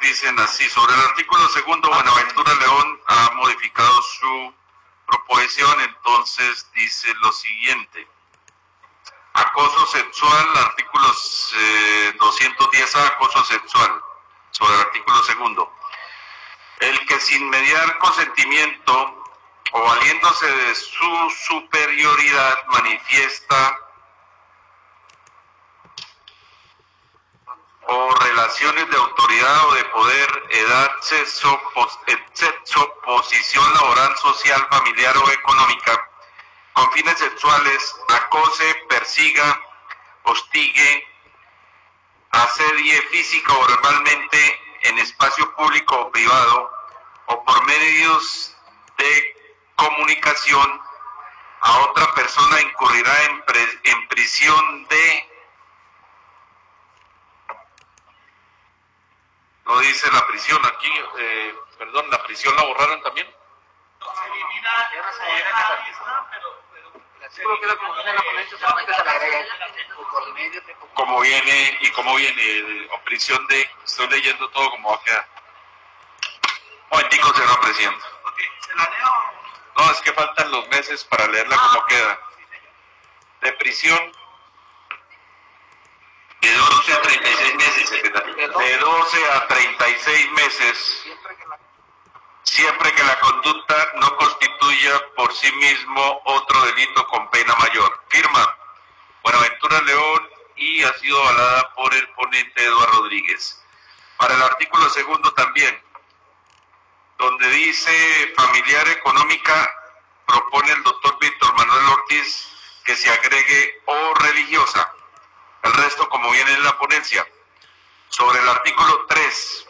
dicen así. Sobre el artículo segundo, Buenaventura León ha modificado su proposición, entonces dice lo siguiente. Acoso sexual, artículos 210A, acoso sexual, sobre el artículo segundo. El que sin mediar consentimiento o valiéndose de su superioridad manifiesta o relaciones de autoridad o de poder, edad, sexo, sexo, posición laboral, social, familiar o económica, con fines sexuales, acose, persiga, hostigue, asedie física o verbalmente en espacio público o privado, o por medios de comunicación a otra persona incurrirá en, en prisión de no dice la prisión aquí, eh, perdón, la prisión la borraron también. No, se elimina, ya no se elimina pero, como viene y cómo viene o prisión de estoy leyendo todo como va a quedar. Momentico señor presidente. No es que faltan los meses para leerla como queda. De prisión de 12 a 36 meses, De 12 a 36 meses, siempre que la conducta no constituya por sí mismo otro delito con pena mayor. Firma. Buenaventura León y ha sido avalada por el ponente Eduardo Rodríguez. Para el artículo segundo también, donde dice familiar económica, propone el doctor Víctor Manuel Ortiz que se agregue o religiosa el resto como viene en la ponencia. Sobre el artículo 3,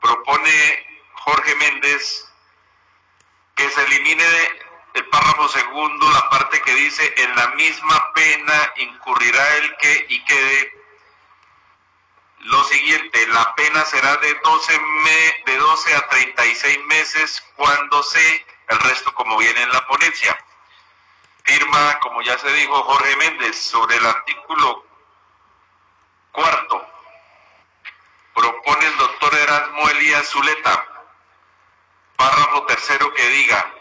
propone Jorge Méndez que se elimine el párrafo segundo la parte que dice en la misma pena incurrirá el que y quede lo siguiente, la pena será de 12, me, de 12 a 36 meses cuando se, el resto como viene en la ponencia. Firma, como ya se dijo, Jorge Méndez sobre el artículo Cuarto, propone el doctor Erasmo Elías Zuleta, párrafo tercero que diga,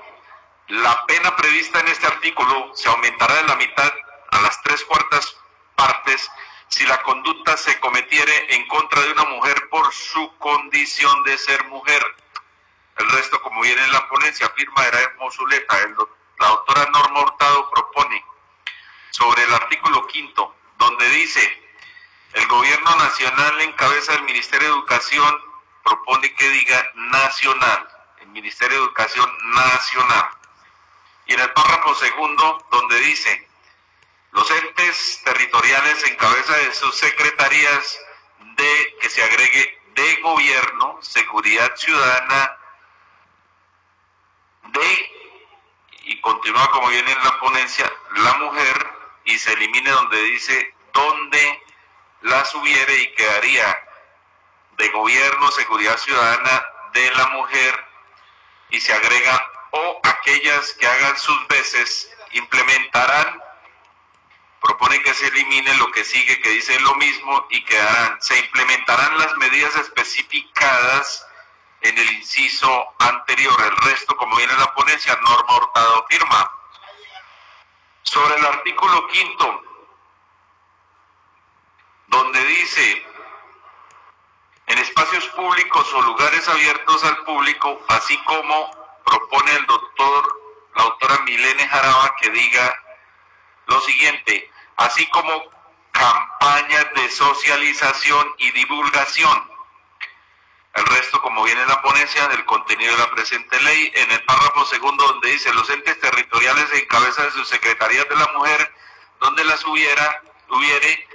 la pena prevista en este artículo se aumentará de la mitad a las tres cuartas partes si la conducta se cometiere en contra de una mujer por su condición de ser mujer. El resto, como viene en la ponencia, firma Erasmo Zuleta. la doctora Norma Hurtado propone sobre el artículo quinto, donde dice el gobierno nacional en cabeza del Ministerio de Educación propone que diga nacional, el Ministerio de Educación nacional. Y en el párrafo segundo, donde dice, los entes territoriales en cabeza de sus secretarías de que se agregue de gobierno, seguridad ciudadana, de, y continúa como viene en la ponencia, la mujer, y se elimine donde dice donde las hubiere y quedaría de gobierno, seguridad ciudadana de la mujer y se agrega o aquellas que hagan sus veces implementarán, propone que se elimine lo que sigue que dice lo mismo y quedarán, se implementarán las medidas especificadas en el inciso anterior, el resto como viene en la ponencia, Norma Hurtado firma. Sobre el artículo quinto, donde dice, en espacios públicos o lugares abiertos al público, así como propone el doctor, la doctora Milene Jaraba, que diga lo siguiente, así como campañas de socialización y divulgación. El resto, como viene en la ponencia del contenido de la presente ley, en el párrafo segundo donde dice los entes territoriales en cabeza de sus secretarías de la mujer, donde las hubiera, hubiere,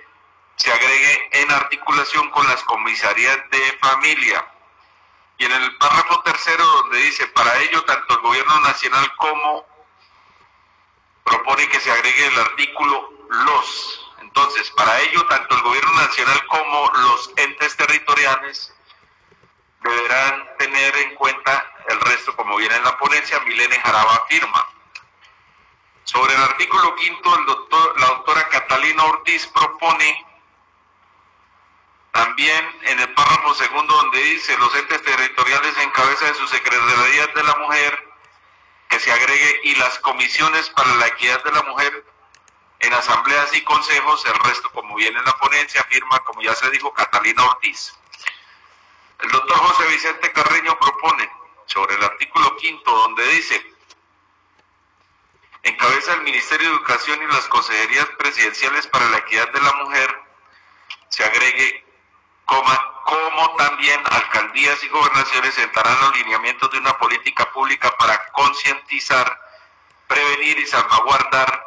se agregue en articulación con las comisarías de familia. Y en el párrafo tercero donde dice, para ello tanto el gobierno nacional como propone que se agregue el artículo los. Entonces, para ello tanto el gobierno nacional como los entes territoriales deberán tener en cuenta el resto, como viene en la ponencia, Milene Jaraba firma. Sobre el artículo quinto, el doctor, la doctora Catalina Ortiz propone también en el párrafo segundo dice los entes territoriales en cabeza de su Secretaría de la Mujer, que se agregue y las comisiones para la equidad de la mujer en asambleas y consejos, el resto como viene en la ponencia, firma, como ya se dijo, Catalina Ortiz. El doctor José Vicente Carreño propone sobre el artículo quinto, donde dice, encabeza el Ministerio de Educación y las Consejerías Presidenciales para la Equidad de la Mujer, se agregue, como también alcaldías y gobernaciones sentarán los lineamientos de una política pública para concientizar, prevenir y salvaguardar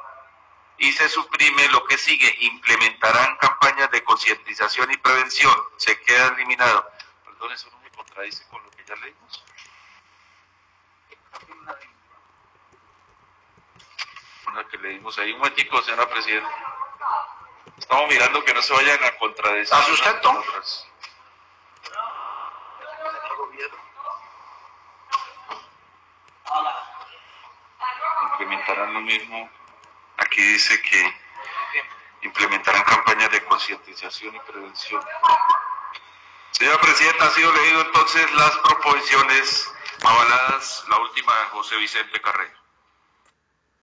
y se suprime lo que sigue, implementarán campañas de concientización y prevención, se queda eliminado. Perdón, eso no me contradice con lo que ya leímos. Una que leímos ahí, un momentico, señora Presidenta. Estamos mirando que no se vayan a contradecir. ¿A sustento? Implementarán lo mismo. Aquí dice que implementarán campañas de concientización y prevención. Señora Presidenta, ha sido leído entonces las proposiciones avaladas, la última de José Vicente Carrera.